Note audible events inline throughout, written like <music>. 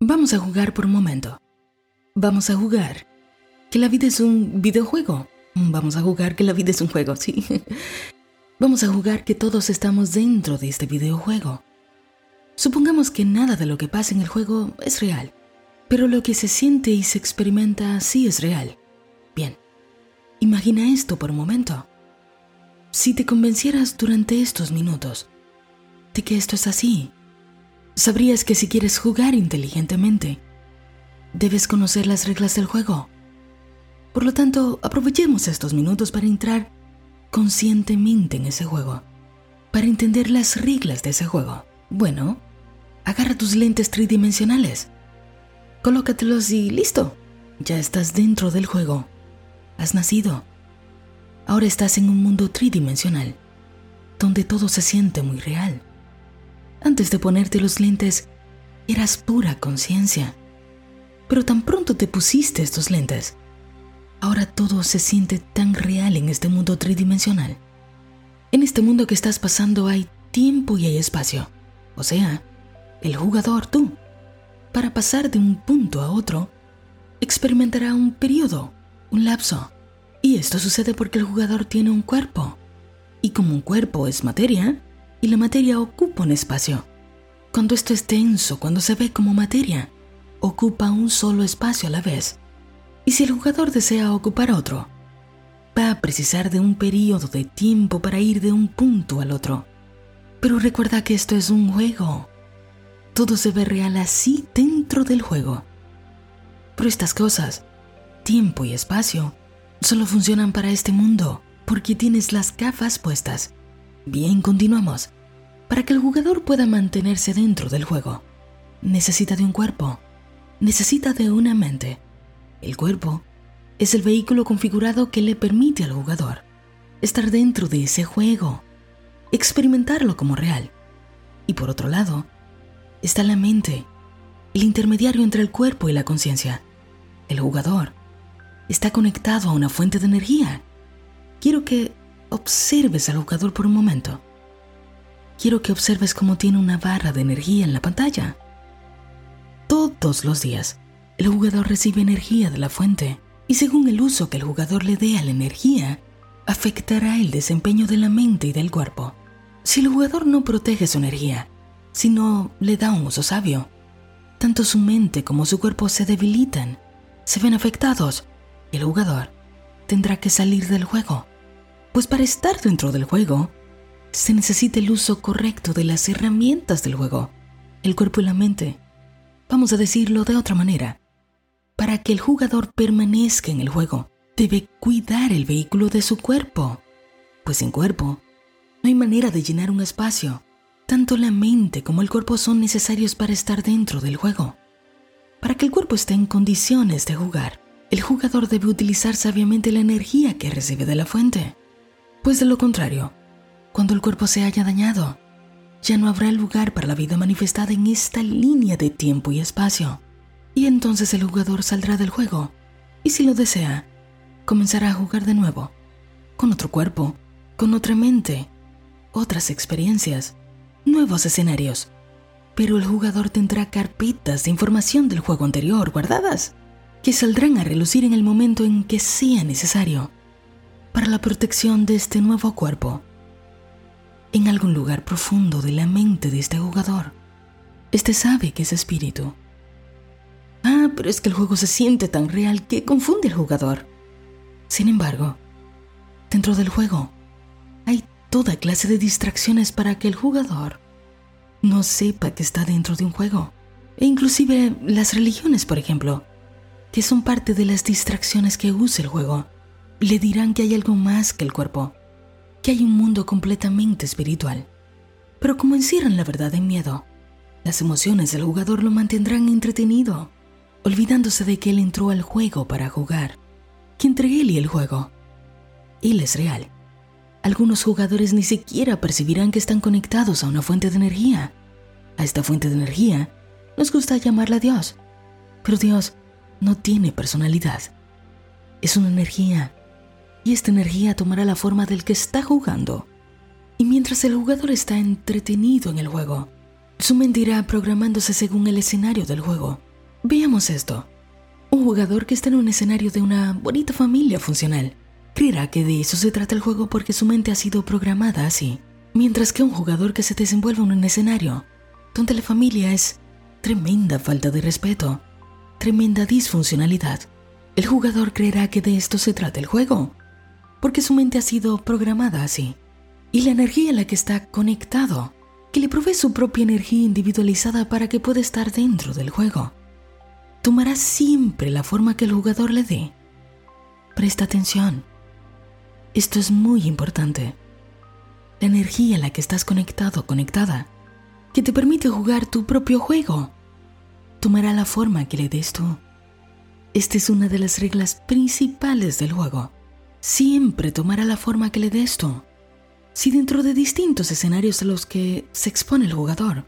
Vamos a jugar por un momento. Vamos a jugar. Que la vida es un videojuego. Vamos a jugar que la vida es un juego, sí. <laughs> Vamos a jugar que todos estamos dentro de este videojuego. Supongamos que nada de lo que pasa en el juego es real, pero lo que se siente y se experimenta sí es real. Bien, imagina esto por un momento. Si te convencieras durante estos minutos de que esto es así, sabrías que si quieres jugar inteligentemente, debes conocer las reglas del juego. Por lo tanto, aprovechemos estos minutos para entrar conscientemente en ese juego, para entender las reglas de ese juego. Bueno, agarra tus lentes tridimensionales, colócatelos y listo, ya estás dentro del juego. Has nacido. Ahora estás en un mundo tridimensional, donde todo se siente muy real. Antes de ponerte los lentes, eras pura conciencia. Pero tan pronto te pusiste estos lentes, ahora todo se siente tan real en este mundo tridimensional. En este mundo que estás pasando hay tiempo y hay espacio. O sea, el jugador, tú, para pasar de un punto a otro, experimentará un periodo, un lapso. Y esto sucede porque el jugador tiene un cuerpo. Y como un cuerpo es materia, y la materia ocupa un espacio. Cuando esto es denso, cuando se ve como materia, ocupa un solo espacio a la vez. Y si el jugador desea ocupar otro, va a precisar de un periodo de tiempo para ir de un punto al otro. Pero recuerda que esto es un juego. Todo se ve real así dentro del juego. Pero estas cosas, tiempo y espacio, solo funcionan para este mundo porque tienes las gafas puestas Bien, continuamos. Para que el jugador pueda mantenerse dentro del juego, necesita de un cuerpo, necesita de una mente. El cuerpo es el vehículo configurado que le permite al jugador estar dentro de ese juego, experimentarlo como real. Y por otro lado, está la mente, el intermediario entre el cuerpo y la conciencia. El jugador está conectado a una fuente de energía. Quiero que observes al jugador por un momento. Quiero que observes cómo tiene una barra de energía en la pantalla. Todos los días, el jugador recibe energía de la fuente y según el uso que el jugador le dé a la energía, afectará el desempeño de la mente y del cuerpo. Si el jugador no protege su energía, sino le da un uso sabio, tanto su mente como su cuerpo se debilitan, se ven afectados y el jugador tendrá que salir del juego pues para estar dentro del juego, se necesita el uso correcto de las herramientas del juego, el cuerpo y la mente. Vamos a decirlo de otra manera. Para que el jugador permanezca en el juego, debe cuidar el vehículo de su cuerpo, pues sin cuerpo no hay manera de llenar un espacio. Tanto la mente como el cuerpo son necesarios para estar dentro del juego. Para que el cuerpo esté en condiciones de jugar, el jugador debe utilizar sabiamente la energía que recibe de la fuente. Pues de lo contrario, cuando el cuerpo se haya dañado, ya no habrá lugar para la vida manifestada en esta línea de tiempo y espacio. Y entonces el jugador saldrá del juego y si lo desea, comenzará a jugar de nuevo, con otro cuerpo, con otra mente, otras experiencias, nuevos escenarios. Pero el jugador tendrá carpetas de información del juego anterior guardadas, que saldrán a relucir en el momento en que sea necesario para la protección de este nuevo cuerpo. En algún lugar profundo de la mente de este jugador, este sabe que es espíritu. Ah, pero es que el juego se siente tan real que confunde al jugador. Sin embargo, dentro del juego hay toda clase de distracciones para que el jugador no sepa que está dentro de un juego. E inclusive las religiones, por ejemplo, que son parte de las distracciones que usa el juego le dirán que hay algo más que el cuerpo, que hay un mundo completamente espiritual. Pero como encierran la verdad en miedo, las emociones del jugador lo mantendrán entretenido, olvidándose de que él entró al juego para jugar, que entre él y el juego, él es real. Algunos jugadores ni siquiera percibirán que están conectados a una fuente de energía. A esta fuente de energía nos gusta llamarla Dios, pero Dios no tiene personalidad. Es una energía y esta energía tomará la forma del que está jugando. Y mientras el jugador está entretenido en el juego, su mente irá programándose según el escenario del juego. Veamos esto. Un jugador que está en un escenario de una bonita familia funcional creerá que de eso se trata el juego porque su mente ha sido programada así. Mientras que un jugador que se desenvuelve en un escenario donde la familia es tremenda falta de respeto, tremenda disfuncionalidad, el jugador creerá que de esto se trata el juego, porque su mente ha sido programada así. Y la energía en la que está conectado, que le provee su propia energía individualizada para que pueda estar dentro del juego, tomará siempre la forma que el jugador le dé. Presta atención. Esto es muy importante. La energía en la que estás conectado, conectada, que te permite jugar tu propio juego, tomará la forma que le des tú. Esta es una de las reglas principales del juego. Siempre tomará la forma que le des tú. Si dentro de distintos escenarios a los que se expone el jugador,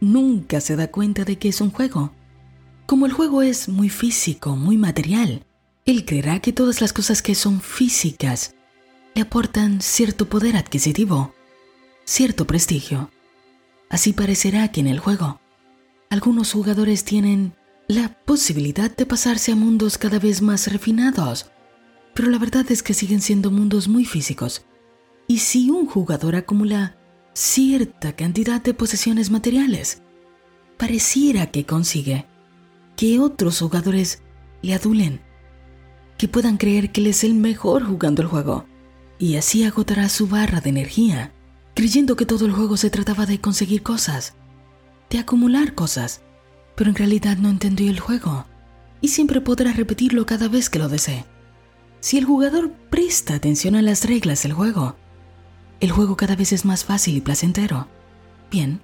nunca se da cuenta de que es un juego, como el juego es muy físico, muy material, él creerá que todas las cosas que son físicas le aportan cierto poder adquisitivo, cierto prestigio. Así parecerá que en el juego, algunos jugadores tienen la posibilidad de pasarse a mundos cada vez más refinados, pero la verdad es que siguen siendo mundos muy físicos. Y si un jugador acumula cierta cantidad de posesiones materiales, pareciera que consigue que otros jugadores le adulen, que puedan creer que él es el mejor jugando el juego, y así agotará su barra de energía, creyendo que todo el juego se trataba de conseguir cosas, de acumular cosas, pero en realidad no entendió el juego, y siempre podrá repetirlo cada vez que lo desee. Si el jugador presta atención a las reglas del juego, el juego cada vez es más fácil y placentero. Bien,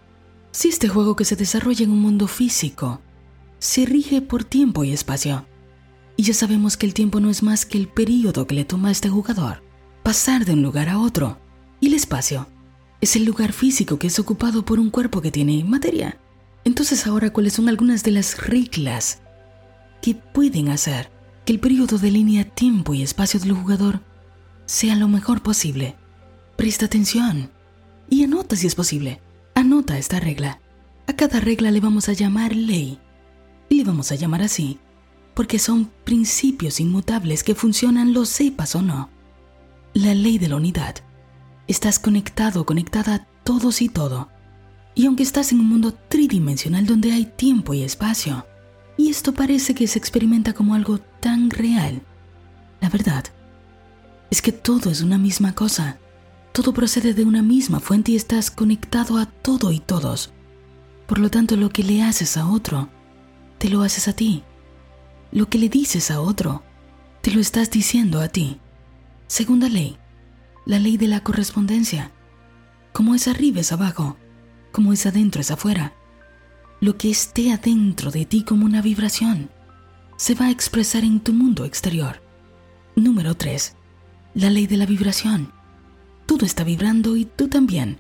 si este juego que se desarrolla en un mundo físico se rige por tiempo y espacio. Y ya sabemos que el tiempo no es más que el periodo que le toma a este jugador pasar de un lugar a otro. Y el espacio es el lugar físico que es ocupado por un cuerpo que tiene materia. Entonces ahora, ¿cuáles son algunas de las reglas que pueden hacer que el periodo de línea tiempo y espacio del jugador sea lo mejor posible? Presta atención y anota si es posible. Anota esta regla. A cada regla le vamos a llamar ley y le vamos a llamar así, porque son principios inmutables que funcionan lo sepas o no. La ley de la unidad. Estás conectado, conectada a todos y todo. Y aunque estás en un mundo tridimensional donde hay tiempo y espacio, y esto parece que se experimenta como algo tan real, la verdad es que todo es una misma cosa. Todo procede de una misma fuente y estás conectado a todo y todos. Por lo tanto, lo que le haces a otro te lo haces a ti. Lo que le dices a otro, te lo estás diciendo a ti. Segunda ley, la ley de la correspondencia. Como es arriba es abajo, como es adentro es afuera. Lo que esté adentro de ti como una vibración se va a expresar en tu mundo exterior. Número 3. La ley de la vibración. Todo está vibrando y tú también.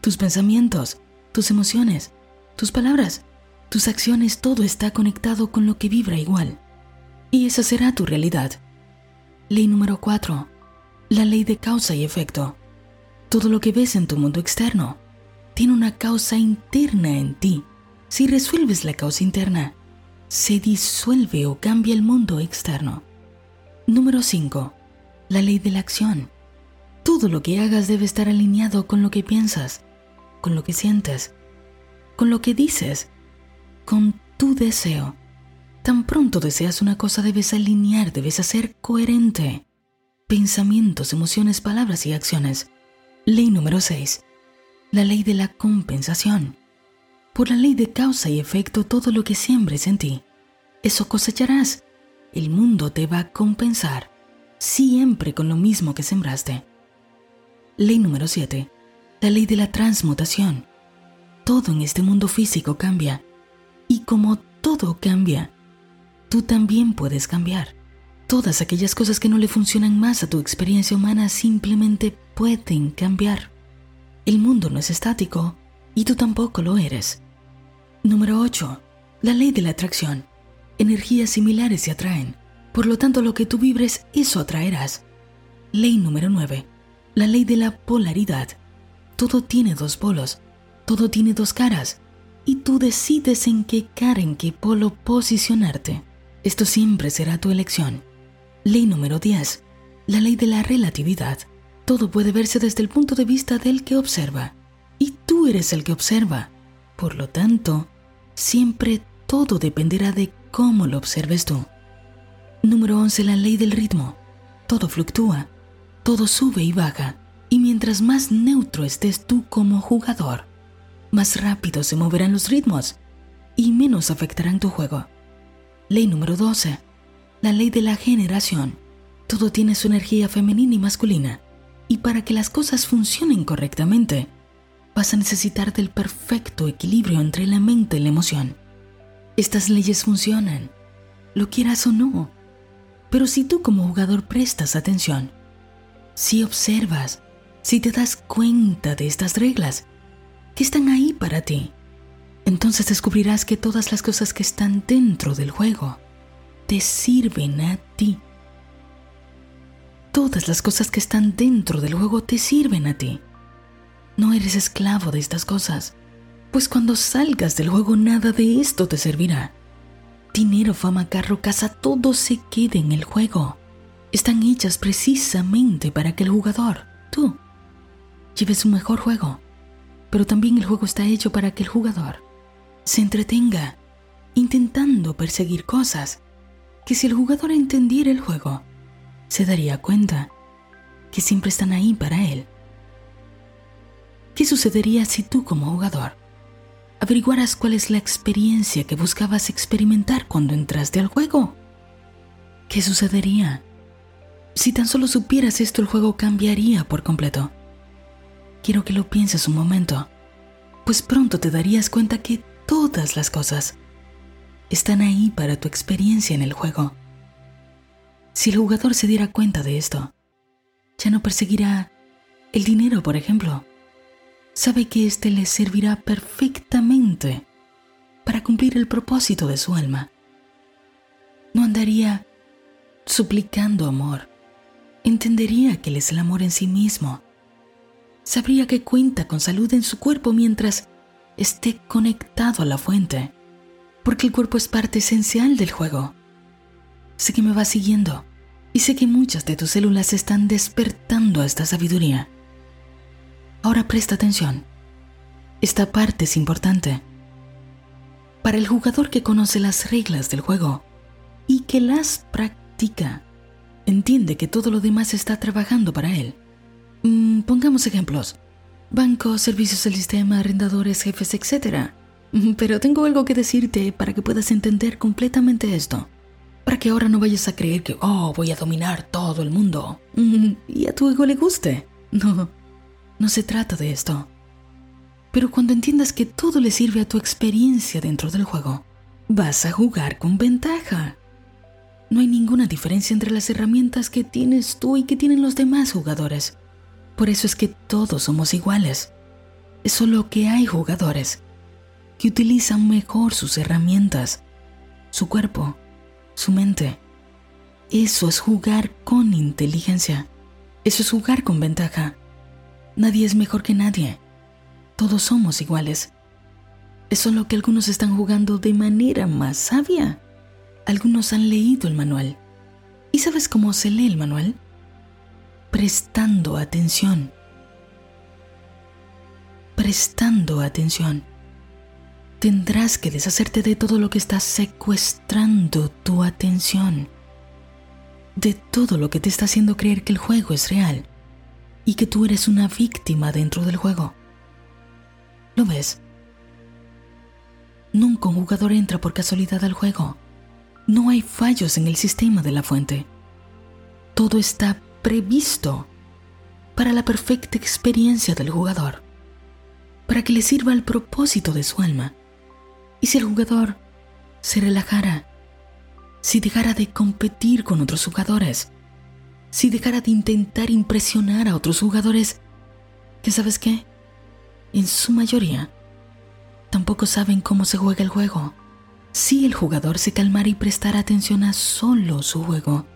Tus pensamientos, tus emociones, tus palabras, tus acciones, todo está conectado con lo que vibra igual. Y esa será tu realidad. Ley número 4. La ley de causa y efecto. Todo lo que ves en tu mundo externo tiene una causa interna en ti. Si resuelves la causa interna, se disuelve o cambia el mundo externo. Número 5. La ley de la acción. Todo lo que hagas debe estar alineado con lo que piensas, con lo que sientes, con lo que dices con tu deseo. Tan pronto deseas una cosa debes alinear, debes hacer coherente. Pensamientos, emociones, palabras y acciones. Ley número 6. La ley de la compensación. Por la ley de causa y efecto, todo lo que siembres en ti, eso cosecharás. El mundo te va a compensar, siempre con lo mismo que sembraste. Ley número 7. La ley de la transmutación. Todo en este mundo físico cambia y como todo cambia, tú también puedes cambiar. Todas aquellas cosas que no le funcionan más a tu experiencia humana simplemente pueden cambiar. El mundo no es estático y tú tampoco lo eres. Número 8. La ley de la atracción. Energías similares se atraen. Por lo tanto, lo que tú vibres, eso atraerás. Ley número 9. La ley de la polaridad. Todo tiene dos polos. Todo tiene dos caras y tú decides en qué cara, en qué polo posicionarte. Esto siempre será tu elección. Ley número 10. La ley de la relatividad. Todo puede verse desde el punto de vista del que observa. Y tú eres el que observa. Por lo tanto, siempre todo dependerá de cómo lo observes tú. Número 11. La ley del ritmo. Todo fluctúa, todo sube y baja, y mientras más neutro estés tú como jugador, más rápido se moverán los ritmos y menos afectarán tu juego. Ley número 12. La ley de la generación. Todo tiene su energía femenina y masculina, y para que las cosas funcionen correctamente, vas a necesitar del perfecto equilibrio entre la mente y la emoción. Estas leyes funcionan, lo quieras o no, pero si tú como jugador prestas atención, si observas, si te das cuenta de estas reglas, que están ahí para ti, entonces descubrirás que todas las cosas que están dentro del juego te sirven a ti. Todas las cosas que están dentro del juego te sirven a ti. No eres esclavo de estas cosas, pues cuando salgas del juego nada de esto te servirá. Dinero, fama, carro, casa, todo se quede en el juego. Están hechas precisamente para que el jugador, tú, lleves un mejor juego. Pero también el juego está hecho para que el jugador se entretenga intentando perseguir cosas que si el jugador entendiera el juego, se daría cuenta que siempre están ahí para él ¿Qué sucedería si tú como jugador averiguaras cuál es la experiencia que buscabas experimentar cuando entraste al juego? ¿Qué sucedería? Si tan solo supieras esto, el juego cambiaría por completo. Quiero que lo pienses un momento, pues pronto te darías cuenta que todas las cosas están ahí para tu experiencia en el juego. Si el jugador se diera cuenta de esto, ya no perseguirá el dinero, por ejemplo, sabe que éste le servirá perfectamente para cumplir el propósito de su alma. No andaría suplicando amor, entendería que él es el amor en sí mismo. Sabría que cuenta con salud en su cuerpo mientras esté conectado a la fuente, porque el cuerpo es parte esencial del juego. Sé que me vas siguiendo y sé que muchas de tus células están despertando a esta sabiduría. Ahora presta atención. Esta parte es importante. Para el jugador que conoce las reglas del juego y que las practica, entiende que todo lo demás está trabajando para él. Mm, pongamos ejemplos. Bancos, servicios del sistema, arrendadores, jefes, etc. Mm, pero tengo algo que decirte para que puedas entender completamente esto. Para que ahora no vayas a creer que, oh, voy a dominar todo el mundo. Mm, y a tu ego le guste. <laughs> No, no se trata de esto. Pero cuando entiendas que todo le sirve a tu experiencia dentro del juego, vas a jugar con ventaja. No hay ninguna diferencia entre las herramientas que tienes tú y que tienen los demás jugadores. Por eso es que todos somos iguales. Es solo que hay jugadores que utilizan mejor sus herramientas, su cuerpo, su mente. Eso es jugar con inteligencia. Eso es jugar con ventaja. Nadie es mejor que nadie. Todos somos iguales. Es solo que algunos están jugando de manera más sabia. Algunos han leído el manual. ¿Y sabes cómo se lee el manual? Prestando atención. Prestando atención. Tendrás que deshacerte de todo lo que está secuestrando tu atención. De todo lo que te está haciendo creer que el juego es real y que tú eres una víctima dentro del juego. ¿Lo ves? Nunca un jugador entra por casualidad al juego. No hay fallos en el sistema de la fuente. Todo está previsto para la perfecta experiencia del jugador, para que le sirva al propósito de su alma. Y si el jugador se relajara, si dejara de competir con otros jugadores, si dejara de intentar impresionar a otros jugadores que, ¿sabes qué? En su mayoría, tampoco saben cómo se juega el juego. Si el jugador se calmara y prestara atención a solo su juego,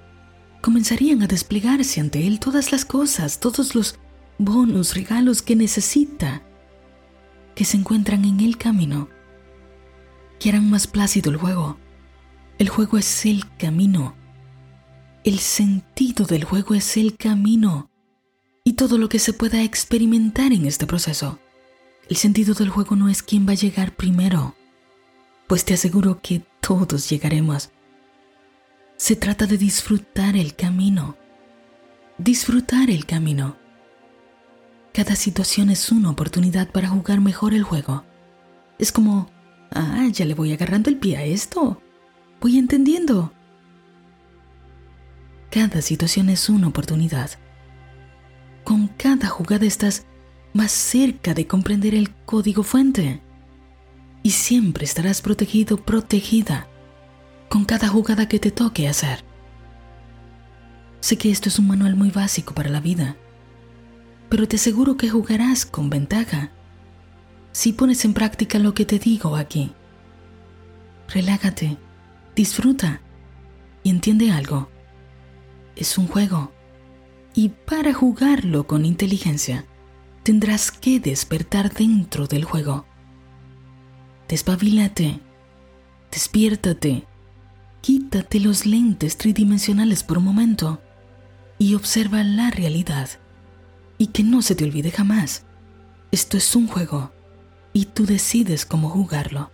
comenzarían a desplegarse ante él todas las cosas, todos los bonos, regalos que necesita, que se encuentran en el camino que harán más plácido el juego. El juego es el camino. El sentido del juego es el camino y todo lo que se pueda experimentar en este proceso. El sentido del juego no es quién va a llegar primero, pues te aseguro que todos llegaremos. Se trata de disfrutar el camino. Disfrutar el camino. Cada situación es una oportunidad para jugar mejor el juego. Es como, ah, ya le voy agarrando el pie a esto. Voy entendiendo. Cada situación es una oportunidad. Con cada jugada estás más cerca de comprender el código fuente. Y siempre estarás protegido, protegida, con cada jugada que te toque hacer. Sé que esto es un manual muy básico para la vida, pero te aseguro que jugarás con ventaja si pones en práctica lo que te digo aquí. Relájate, disfruta y entiende algo. Es un juego y para jugarlo con inteligencia tendrás que despertar dentro del juego. Despabilate, despiértate, quítate los lentes tridimensionales por un momento y observa la realidad. Y que no se te olvide jamás, esto es un juego y tú decides cómo jugarlo.